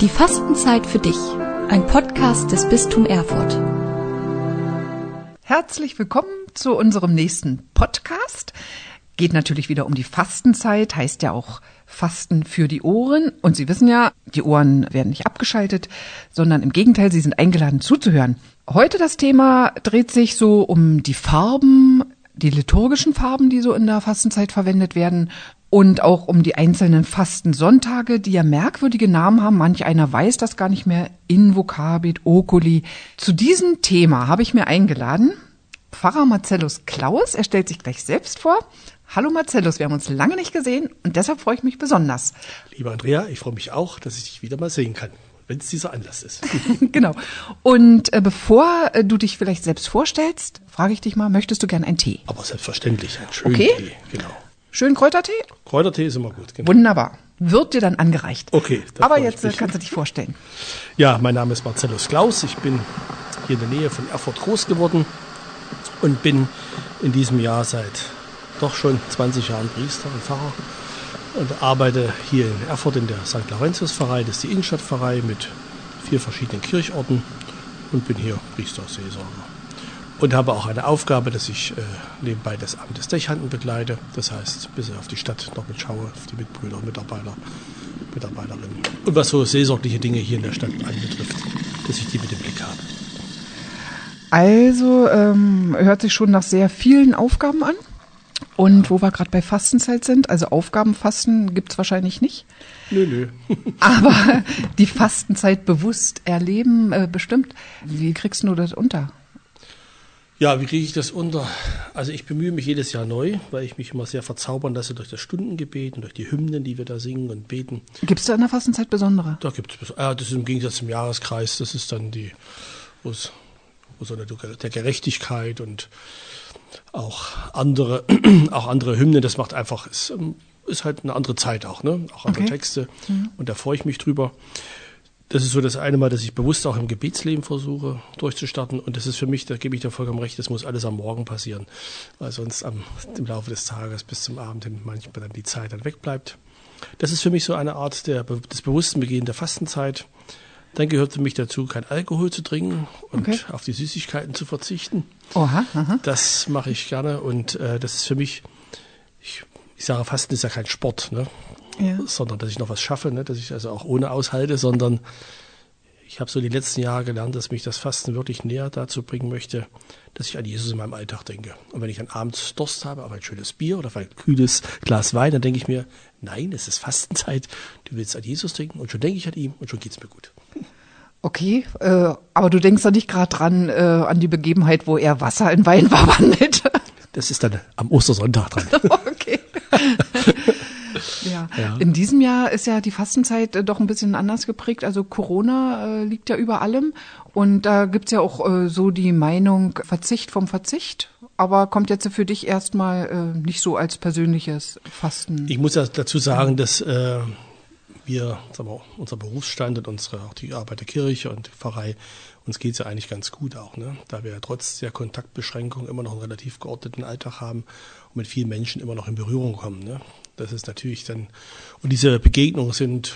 Die Fastenzeit für dich. Ein Podcast des Bistum Erfurt. Herzlich willkommen zu unserem nächsten Podcast. Geht natürlich wieder um die Fastenzeit, heißt ja auch Fasten für die Ohren. Und Sie wissen ja, die Ohren werden nicht abgeschaltet, sondern im Gegenteil, Sie sind eingeladen zuzuhören. Heute das Thema dreht sich so um die Farben, die liturgischen Farben, die so in der Fastenzeit verwendet werden und auch um die einzelnen Fastensonntage, die ja merkwürdige Namen haben. Manch einer weiß das gar nicht mehr. Invocabit, Oculi. Zu diesem Thema habe ich mir eingeladen Pfarrer Marcellus Klaus. Er stellt sich gleich selbst vor. Hallo Marcellus, wir haben uns lange nicht gesehen und deshalb freue ich mich besonders. Lieber Andrea, ich freue mich auch, dass ich dich wieder mal sehen kann, wenn es dieser Anlass ist. genau. Und äh, bevor äh, du dich vielleicht selbst vorstellst, frage ich dich mal, möchtest du gern einen Tee? Aber selbstverständlich, einen schönen Okay. Tee, genau. Schön Kräutertee? Kräutertee ist immer gut, genau. Wunderbar. Wird dir dann angereicht. Okay, Aber jetzt äh, mich. kannst du dich vorstellen. Ja, mein Name ist Marcellus Klaus. Ich bin hier in der Nähe von Erfurt groß geworden und bin in diesem Jahr seit doch schon 20 Jahren Priester und Pfarrer und arbeite hier in Erfurt in der St. Laurentius-Pfarrei. Das ist die Innenstadtpfarrei mit vier verschiedenen Kirchorten und bin hier Priester, Seelsorger. Und habe auch eine Aufgabe, dass ich äh, nebenbei das Amt des Dechhanden begleite. Das heißt, bis auf die Stadt noch mit schaue, auf die Mitbrüder, Mitarbeiter, Mitarbeiterinnen. Und was so seelsorgliche Dinge hier in der Stadt anbetrifft, dass ich die mit im Blick habe. Also ähm, hört sich schon nach sehr vielen Aufgaben an. Und wo wir gerade bei Fastenzeit sind, also Aufgabenfasten gibt's wahrscheinlich nicht. Nö, nö. Aber die Fastenzeit bewusst erleben äh, bestimmt. Wie kriegst du das unter? Ja, wie kriege ich das unter? Also ich bemühe mich jedes Jahr neu, weil ich mich immer sehr verzaubern lasse durch das Stundengebet und durch die Hymnen, die wir da singen und beten. Gibt's da in der Fastenzeit besondere? Da gibt es, äh, das ist im Gegensatz zum Jahreskreis, das ist dann die, wo es, wo so eine, der Gerechtigkeit und auch andere, auch andere Hymnen, das macht einfach, ist, ähm, ist halt eine andere Zeit auch, ne? Auch andere Okay. Texte. Und da freue ich mich drüber. Das ist so das eine Mal, dass ich bewusst auch im Gebetsleben versuche durchzustarten. Und das ist für mich, da gebe ich dir vollkommen recht, das muss alles am Morgen passieren. Weil sonst am, im Laufe des Tages bis zum Abend hin manchmal dann die Zeit dann wegbleibt. Das ist für mich so eine Art der, des bewussten Begehens der Fastenzeit. Dann gehört für mich dazu, kein Alkohol zu trinken und Okay. auf die Süßigkeiten zu verzichten. Oha, aha. Das mache ich gerne und äh, das ist für mich, ich, ich sage, Fasten ist ja kein Sport, ne? Ja. sondern dass ich noch was schaffe, ne? dass ich also auch ohne aushalte, sondern ich habe so die letzten Jahre gelernt, dass mich das Fasten wirklich näher dazu bringen möchte, dass ich an Jesus in meinem Alltag denke. Und wenn ich dann abends Durst habe auf ein schönes Bier oder auf ein kühles Glas Wein, dann denke ich mir, nein, es ist Fastenzeit, du willst an Jesus denken und schon denke ich an ihm und schon geht's mir gut. Okay, äh, aber du denkst da nicht gerade dran äh, an die Begebenheit, wo er Wasser in Wein verwandelt. Das ist dann am Ostersonntag dran. okay. ja. Ja. In diesem Jahr ist ja die Fastenzeit äh, doch ein bisschen anders geprägt. Also Corona äh, liegt ja über allem. Und da gibt's ja auch äh, so die Meinung Verzicht vom Verzicht. Aber kommt jetzt für dich erstmal äh, nicht so als persönliches Fasten. Ich muss ja dazu sagen, dass äh, wir, sagen wir, unser Berufsstand und unsere, auch die Arbeit der Kirche und die Pfarrei, uns geht's ja eigentlich ganz gut auch, ne? da wir ja trotz der Kontaktbeschränkungen immer noch einen relativ geordneten Alltag haben und mit vielen Menschen immer noch in Berührung kommen. Ne? Das ist natürlich dann, und diese Begegnungen sind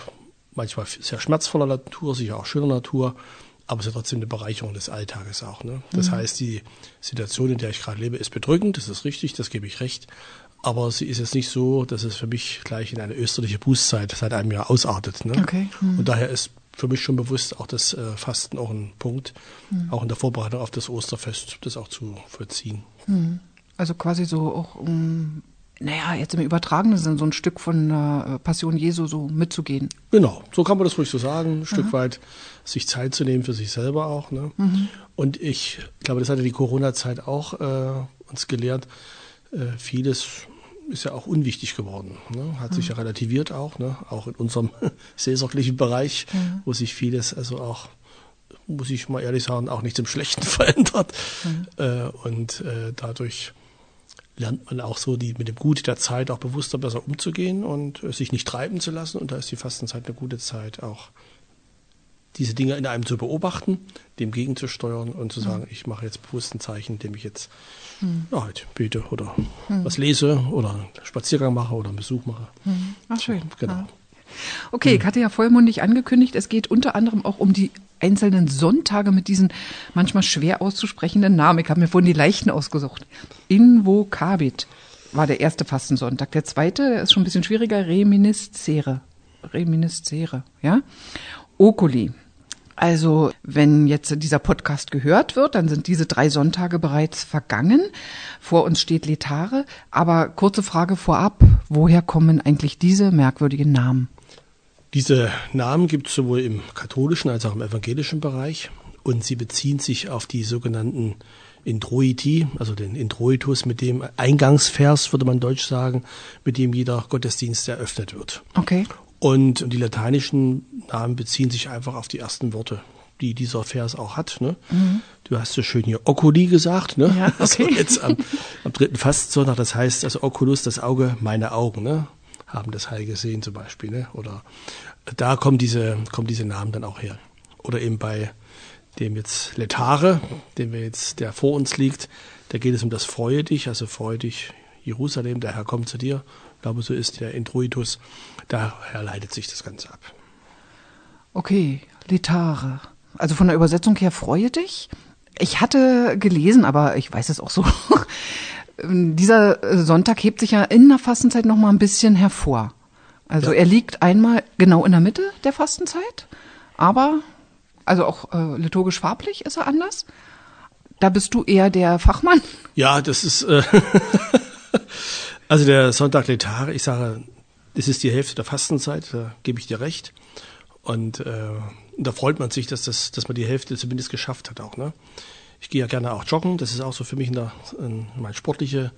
manchmal sehr schmerzvoller Natur, sicher auch schöner Natur, aber es ist trotzdem eine Bereicherung des Alltages auch. Ne? Das heißt, die Situation, in der ich gerade lebe, ist bedrückend, das ist richtig, das gebe ich recht. Aber sie ist jetzt nicht so, dass es für mich gleich in eine österliche Bußzeit seit einem Jahr ausartet. Ne? Okay. Mhm. Und daher ist für mich schon bewusst auch das äh, Fasten auch ein Punkt, auch in der Vorbereitung auf das Osterfest, das auch zu vollziehen. Also quasi so auch, um, naja, jetzt im übertragenen Sinn so ein Stück von der Passion Jesu so mitzugehen. Genau, so kann man das ruhig so sagen, ein Stück weit sich Zeit zu nehmen für sich selber auch. Ne? Und ich glaube, das hatte die Corona-Zeit auch äh, uns gelehrt. Äh, vieles ist ja auch unwichtig geworden, ne? hat sich ja relativiert auch, ne? auch in unserem seelsorglichen Bereich, wo sich vieles also auch muss ich mal ehrlich sagen, auch nicht zum Schlechten verändert. Äh, und äh, dadurch lernt man auch so die, mit dem Gut der Zeit auch bewusster besser umzugehen und äh, sich nicht treiben zu lassen. Und da ist die Fastenzeit eine gute Zeit, auch diese Dinge in einem zu beobachten, dem gegenzusteuern und zu sagen, ich mache jetzt bewusst ein Zeichen, indem ich jetzt ja, halt bete oder was lese oder einen Spaziergang mache oder einen Besuch mache. Ach, schön. Genau. Ja. Okay, ich hatte ja vollmundig angekündigt, es geht unter anderem auch um die einzelnen Sonntage mit diesen manchmal schwer auszusprechenden Namen. Ich habe mir vorhin die leichten ausgesucht. Invocabit war der erste Fastensonntag. Der zweite der ist schon ein bisschen schwieriger, Reminiscere. Reminiscere, ja. Oculi. Also, wenn jetzt dieser Podcast gehört wird, dann sind diese drei Sonntage bereits vergangen. Vor uns steht Letare. Aber kurze Frage vorab. Woher kommen eigentlich diese merkwürdigen Namen? Diese Namen gibt es sowohl im katholischen als auch im evangelischen Bereich. Und sie beziehen sich auf die sogenannten Introiti, also den Introitus, mit dem Eingangsvers, würde man deutsch sagen, mit dem jeder Gottesdienst eröffnet wird. Okay. Und die lateinischen Namen beziehen sich einfach auf die ersten Worte, die dieser Vers auch hat. Ne? Mhm. Du hast so schön hier Oculi gesagt, ne? Ja, okay. Also jetzt am, am dritten Fastsonntag, das heißt also Oculus, das Auge, meine Augen, ne? Haben das Heil gesehen zum Beispiel, ne? Oder da kommen diese, kommen diese Namen dann auch her. Oder eben bei dem jetzt Letare, dem wir jetzt, der vor uns liegt, da geht es um das Freue dich, also freue dich Jerusalem, der Herr kommt zu dir. Ich glaube, so ist der Introitus. Daher leitet sich das Ganze ab. Okay, Letare. Also von der Übersetzung her freue dich. Ich hatte gelesen, aber ich weiß es auch so. Dieser Sonntag hebt sich ja in der Fastenzeit noch mal ein bisschen hervor. Also ja. er liegt einmal genau in der Mitte der Fastenzeit, aber also auch äh, liturgisch farblich ist er anders. Da bist du eher der Fachmann. Ja, das ist äh, also der Sonntag Letare. Ich sage, das ist die Hälfte der Fastenzeit, da gebe ich dir recht. Und äh, da freut man sich, dass, das, dass man die Hälfte zumindest geschafft hat auch. Ne? Ich gehe ja gerne auch joggen, das ist auch so für mich eine, eine, meine sportliche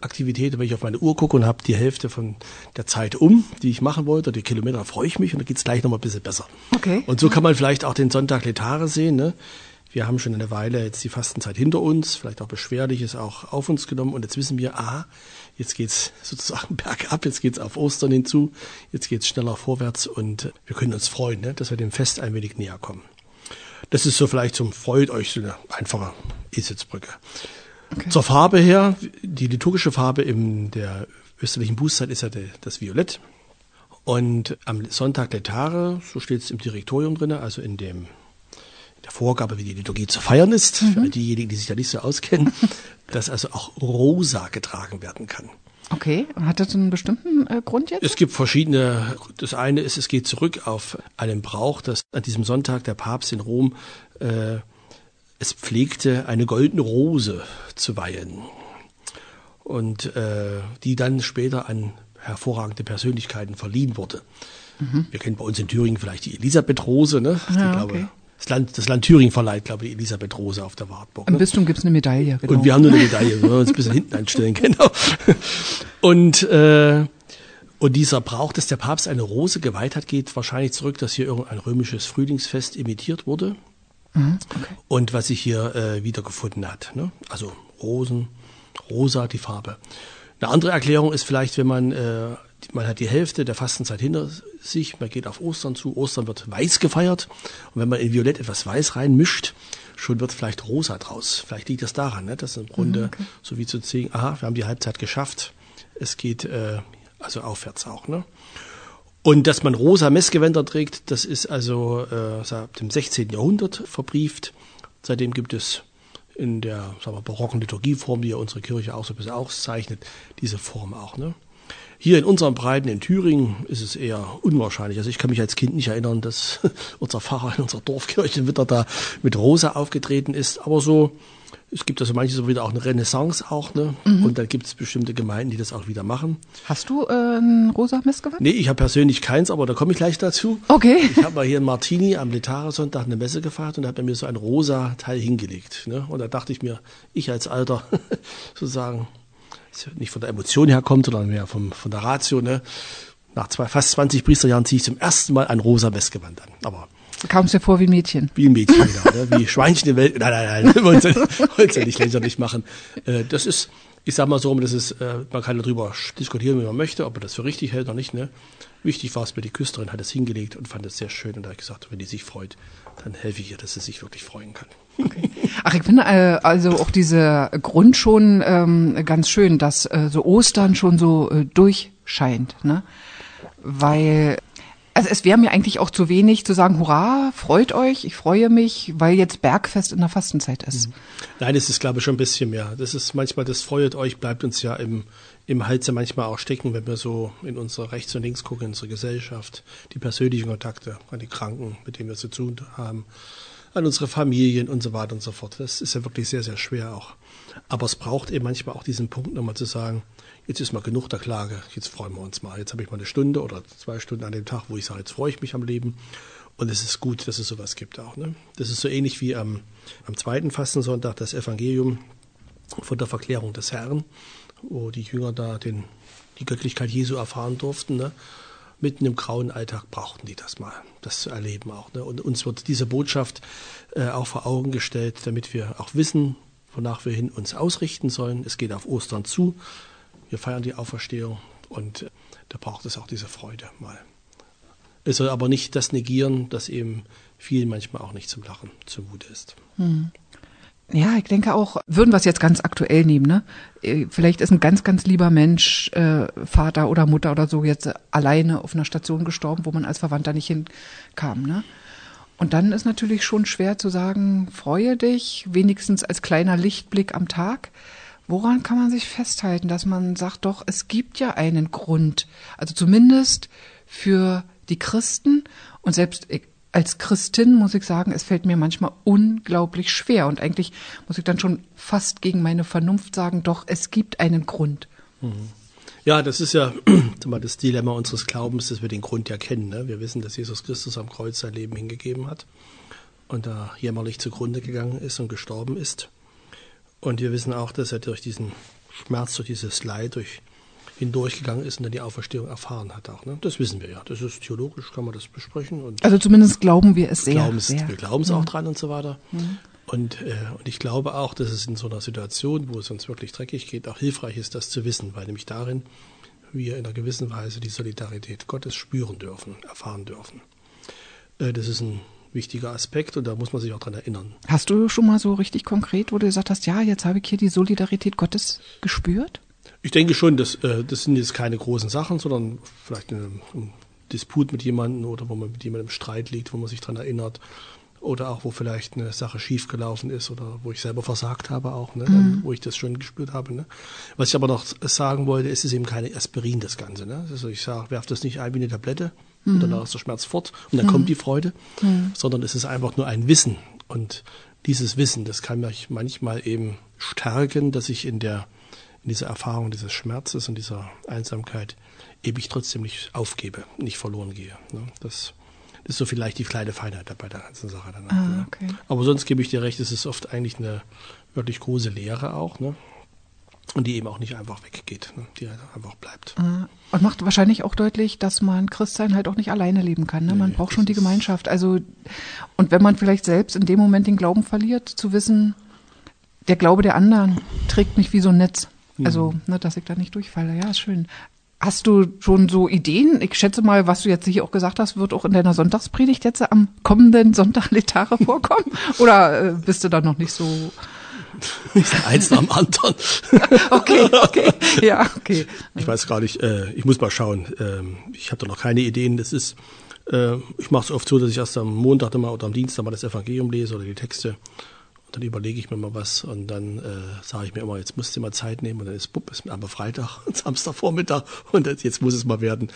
Aktivität. Wenn ich auf meine Uhr gucke und habe die Hälfte von der Zeit um, die ich machen wollte, die Kilometer, freue ich mich und dann geht's gleich nochmal ein bisschen besser. Okay. Und so kann man vielleicht auch den Sonntag Letare sehen. Ne? Wir haben schon eine Weile jetzt die Fastenzeit hinter uns, vielleicht auch Beschwerliches auch auf uns genommen und jetzt wissen wir, ah, Jetzt geht's sozusagen bergab, jetzt geht's auf Ostern hinzu, jetzt geht's schneller vorwärts und wir können uns freuen, ne, dass wir dem Fest ein wenig näher kommen. Das ist so vielleicht zum Freut euch so eine einfache E-Sitzbrücke. Okay. Zur Farbe her, die liturgische Farbe in der österlichen Bußzeit ist ja das Violett. Und am Sonntag der Tare, so steht es im Direktorium drin, also in dem der Vorgabe, wie die Liturgie zu feiern ist, mhm. für diejenigen, die sich da nicht so auskennen, dass also auch rosa getragen werden kann. Okay, hat das einen bestimmten äh, Grund jetzt? Es gibt verschiedene. Das eine ist, es geht zurück auf einen Brauch, dass an diesem Sonntag der Papst in Rom äh, es pflegte, eine goldene Rose zu weihen. Und äh, die dann später an hervorragende Persönlichkeiten verliehen wurde. Mhm. Wir kennen bei uns in Thüringen vielleicht die Elisabeth-Rose, ne? Ja, die, glaube, okay das Land, das Land Thüringen verleiht, glaube ich, Elisabeth Rose auf der Wartburg. Ne? Im Bistum gibt's eine Medaille, genau. Und wir haben nur eine Medaille, wir uns ein bisschen hinten einstellen, genau. Und, äh, und dieser Brauch, dass der Papst eine Rose geweiht hat, geht wahrscheinlich zurück, dass hier irgendein römisches Frühlingsfest imitiert wurde. Mhm, okay. Und was sich hier äh, wiedergefunden hat. Ne? Also Rosen, rosa, die Farbe. Eine andere Erklärung ist vielleicht, wenn man äh, man hat die Hälfte der Fastenzeit hinter sich, man geht auf Ostern zu, Ostern wird weiß gefeiert und wenn man in Violett etwas Weiß reinmischt, schon wird vielleicht rosa draus. Vielleicht liegt das daran, ne? dass im Grunde mhm, okay. so wie zu sehen, aha, wir haben die Halbzeit geschafft, es geht äh, also aufwärts auch. Ne? Und dass man rosa Messgewänder trägt, das ist also äh, seit dem 16. Jahrhundert verbrieft. Seitdem gibt es in der sagen wir, barocken Liturgieform, die ja unsere Kirche auch so ein bisschen auszeichnet, diese Form auch. Ne? Hier in unseren Breiten in Thüringen ist es eher unwahrscheinlich. Also ich kann mich als Kind nicht erinnern, dass unser Pfarrer in unserer Dorfkirche wieder da mit Rosa aufgetreten ist. Aber so, es gibt also manches wieder auch eine Renaissance auch, ne? Mhm. Und dann gibt es bestimmte Gemeinden, die das auch wieder machen. Hast du ein rosa Messgewand? Nee, ich habe persönlich keins, aber da komme ich gleich dazu. Okay. Ich habe mal hier in Martini am Letare-Sonntag eine Messe gefeiert und da hat er mir so ein rosa Teil hingelegt. Ne? Und da dachte ich mir, ich als alter sozusagen nicht von der Emotion herkommt, sondern mehr vom, von der Ratio. Ne? Nach zwei, fast 20 Priesterjahren ziehe ich zum ersten Mal ein rosa Messgewand an. Aber Kam es dir vor wie ein Mädchen? Wie ein Mädchen, genau. Ne? Wie Schweinchen in der Welt. Nein, nein, nein, wollen Sie, wollen Sie nicht lächerlich machen. Äh, das ist, ich sag mal so, das ist, äh, man kann darüber diskutieren, wie man möchte, ob man das für richtig hält oder nicht. Ne? Wichtig war es mir, die Küsterin hat es hingelegt und fand es sehr schön. Und da habe ich gesagt, wenn die sich freut, dann helfe ich ihr, dass sie sich wirklich freuen kann. Ach, ich finde äh, also auch diese Grund schon ähm, ganz schön, dass äh, so Ostern schon so äh, durchscheint, ne? Weil Also es wäre mir eigentlich auch zu wenig zu sagen, hurra, freut euch, ich freue mich, weil jetzt Bergfest in der Fastenzeit ist. Mhm. Nein, das ist, glaube ich, schon ein bisschen mehr. Das ist manchmal, das freut euch, bleibt uns ja im, im Hals ja manchmal auch stecken, wenn wir so in unsere rechts und links gucken, in unsere Gesellschaft, die persönlichen Kontakte an die Kranken, mit denen wir zu tun haben, an unsere Familien und so weiter und so fort. Das ist ja wirklich sehr, sehr schwer auch. Aber es braucht eben manchmal auch diesen Punkt nochmal zu sagen, jetzt ist mal genug der Klage, jetzt freuen wir uns mal. Jetzt habe ich mal eine Stunde oder zwei Stunden an dem Tag, wo ich sage, jetzt freue ich mich am Leben. Und es ist gut, dass es sowas gibt auch. Ne? Das ist so ähnlich wie am, am zweiten Fastensonntag das Evangelium von der Verklärung des Herrn, wo die Jünger da den, die Göttlichkeit Jesu erfahren durften. Ne? Mitten im grauen Alltag brauchten die das mal, das zu erleben auch. Ne? Und uns wird diese Botschaft äh, auch vor Augen gestellt, damit wir auch wissen, wonach wir hin uns ausrichten sollen. Es geht auf Ostern zu. Wir feiern die Auferstehung und da braucht es auch diese Freude mal. Es soll aber nicht das negieren, dass eben vielen manchmal auch nicht zum Lachen zumute ist. Hm. Ja, ich denke auch, würden wir es jetzt ganz aktuell nehmen, ne? Äh, vielleicht ist ein ganz, ganz lieber Mensch, äh, Vater oder Mutter oder so, jetzt alleine auf einer Station gestorben, wo man als Verwandter nicht hinkam, ne? Und dann ist natürlich schon schwer zu sagen, freue dich, wenigstens als kleiner Lichtblick am Tag. Woran kann man sich festhalten, dass man sagt, doch, es gibt ja einen Grund. Also zumindest für die Christen und selbst als Christin muss ich sagen, es fällt mir manchmal unglaublich schwer und eigentlich muss ich dann schon fast gegen meine Vernunft sagen, doch, es gibt einen Grund. Mhm. Ja, das ist ja das Dilemma unseres Glaubens, dass wir den Grund ja kennen. Ne? Wir wissen, dass Jesus Christus am Kreuz sein Leben hingegeben hat und da jämmerlich zugrunde gegangen ist und gestorben ist. Und wir wissen auch, dass er durch diesen Schmerz, durch dieses Leid, durch hindurchgegangen ist und dann die Auferstehung erfahren hat auch. Ne? Das wissen wir ja. Das ist theologisch, kann man das besprechen. Und also zumindest glauben wir es sehr. Sehr. Wir glauben es ja. auch dran und so weiter. Mhm. Und, äh, und ich glaube auch, dass es in so einer Situation, wo es uns wirklich dreckig geht, auch hilfreich ist, das zu wissen, weil nämlich darin wir in einer gewissen Weise die Solidarität Gottes spüren dürfen, erfahren dürfen. Äh, das ist ein wichtiger Aspekt und da muss man sich auch dran erinnern. Hast du schon mal so richtig konkret, wo du gesagt hast, ja, jetzt habe ich hier die Solidarität Gottes gespürt? Ich denke schon, dass, äh, das sind jetzt keine großen Sachen, sondern vielleicht ein, ein Disput mit jemandem oder wo man mit jemandem im Streit liegt, wo man sich dran erinnert. Oder auch, wo vielleicht eine Sache schiefgelaufen ist oder wo ich selber versagt habe auch, ne? Mhm. wo ich das schon gespürt habe. Ne? Was ich aber noch sagen wollte, ist es eben keine Aspirin, das Ganze. Ne? Also ich sage, werf das nicht ein wie eine Tablette, mhm. und danach ist der Schmerz fort und dann mhm. kommt die Freude, mhm. sondern es ist einfach nur ein Wissen. Und dieses Wissen, das kann mich manchmal eben stärken, dass ich in der in dieser Erfahrung dieses Schmerzes und dieser Einsamkeit eben ich trotzdem nicht aufgebe, nicht verloren gehe. Ne? Das, ist so vielleicht die kleine Feinheit bei der ganzen Sache. Danach, ah, ne? okay. Aber sonst gebe ich dir recht, es ist oft eigentlich eine wirklich große Lehre auch. Ne? Und die eben auch nicht einfach weggeht, ne? die einfach bleibt. Ah, und macht wahrscheinlich auch deutlich, dass man Christsein halt auch nicht alleine leben kann. Ne? Man nee, braucht schon die Gemeinschaft. Also, und wenn man vielleicht selbst in dem Moment den Glauben verliert, zu wissen, der Glaube der anderen trägt mich wie so ein Netz. Also, mhm. ne, dass ich da nicht durchfalle. Ja, ist schön. Hast du schon so Ideen? Ich schätze mal, was du jetzt hier auch gesagt hast, wird auch in deiner Sonntagspredigt jetzt am kommenden Sonntag Letare vorkommen? Oder äh, bist du da noch nicht so Eins nach dem anderen. okay, okay. Ja, okay. Ich weiß gar nicht, äh, ich muss mal schauen. Ähm, ich habe da noch keine Ideen. Das ist, äh, ich mache es oft so, dass ich erst am Montag immer oder am Dienstag mal das Evangelium lese oder die Texte dann überlege ich mir mal was und dann äh, sage ich mir immer, jetzt musst du mal Zeit nehmen und dann ist bupp, ist aber Freitag und Samstagvormittag und jetzt muss es mal werden.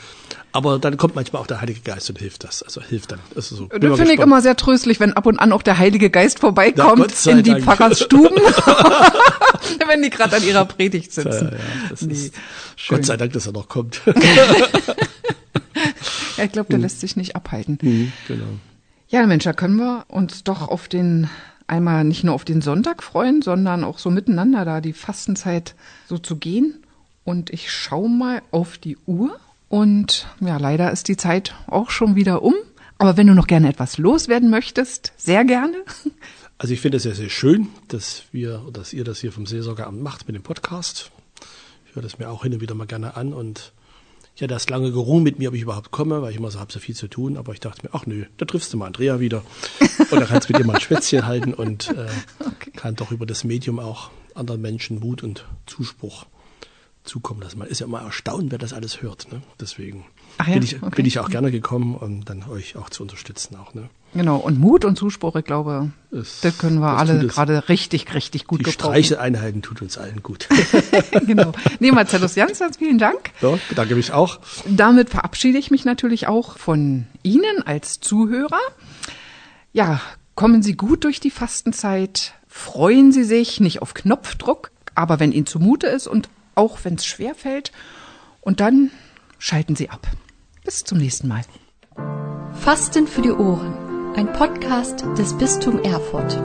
Aber dann kommt manchmal auch der Heilige Geist und hilft das. Also hilft dann. Also so, das finde ich immer sehr tröstlich, wenn ab und an auch der Heilige Geist vorbeikommt ja, in die Dank. Pfarrersstuben, wenn die gerade an ihrer Predigt sitzen. Ja, ja, nee, Gott sei Dank, dass er noch kommt. ja, ich glaube, der hm. lässt sich nicht abhalten. Mhm, genau. Ja, Mensch, da können wir uns doch auf den einmal nicht nur auf den Sonntag freuen, sondern auch so miteinander da die Fastenzeit so zu gehen. Und ich schaue mal auf die Uhr und ja, leider ist die Zeit auch schon wieder um. Aber wenn du noch gerne etwas loswerden möchtest, sehr gerne. Also ich finde es sehr, sehr schön, dass wir, dass ihr das hier vom Seelsorgeamt macht mit dem Podcast. Ich höre das mir auch hin und wieder mal gerne an und ich hatte erst lange gerungen mit mir, ob ich überhaupt komme, weil ich immer so habe so viel zu tun. Aber ich dachte mir, ach nö, da triffst du mal Andrea wieder. Und da kannst du mit ihr mal ein Schwätzchen halten und äh, okay. kann doch über das Medium auch anderen Menschen Mut und Zuspruch zukommen lassen. Man ist ja immer erstaunt, wer das alles hört. Ne? Deswegen Ach ja, bin, ich, okay. bin ich auch gerne gekommen, um dann euch auch zu unterstützen. Auch, ne? Genau, und Mut und Zuspruch, ich glaube, Es- das können wir das alle gerade richtig, richtig gut Die gebrauchen. Streicheleinheiten tut uns allen gut. genau. Nee, Marcellus, ganz, ganz vielen Dank. so, bedanke mich auch. Damit verabschiede ich mich natürlich auch von Ihnen als Zuhörer. Ja, kommen Sie gut durch die Fastenzeit. Freuen Sie sich nicht auf Knopfdruck, aber wenn Ihnen zumute ist und auch wenn es schwer fällt. Und dann schalten Sie ab. Bis zum nächsten Mal. Fasten für die Ohren. Ein Podcast des Bistum Erfurt.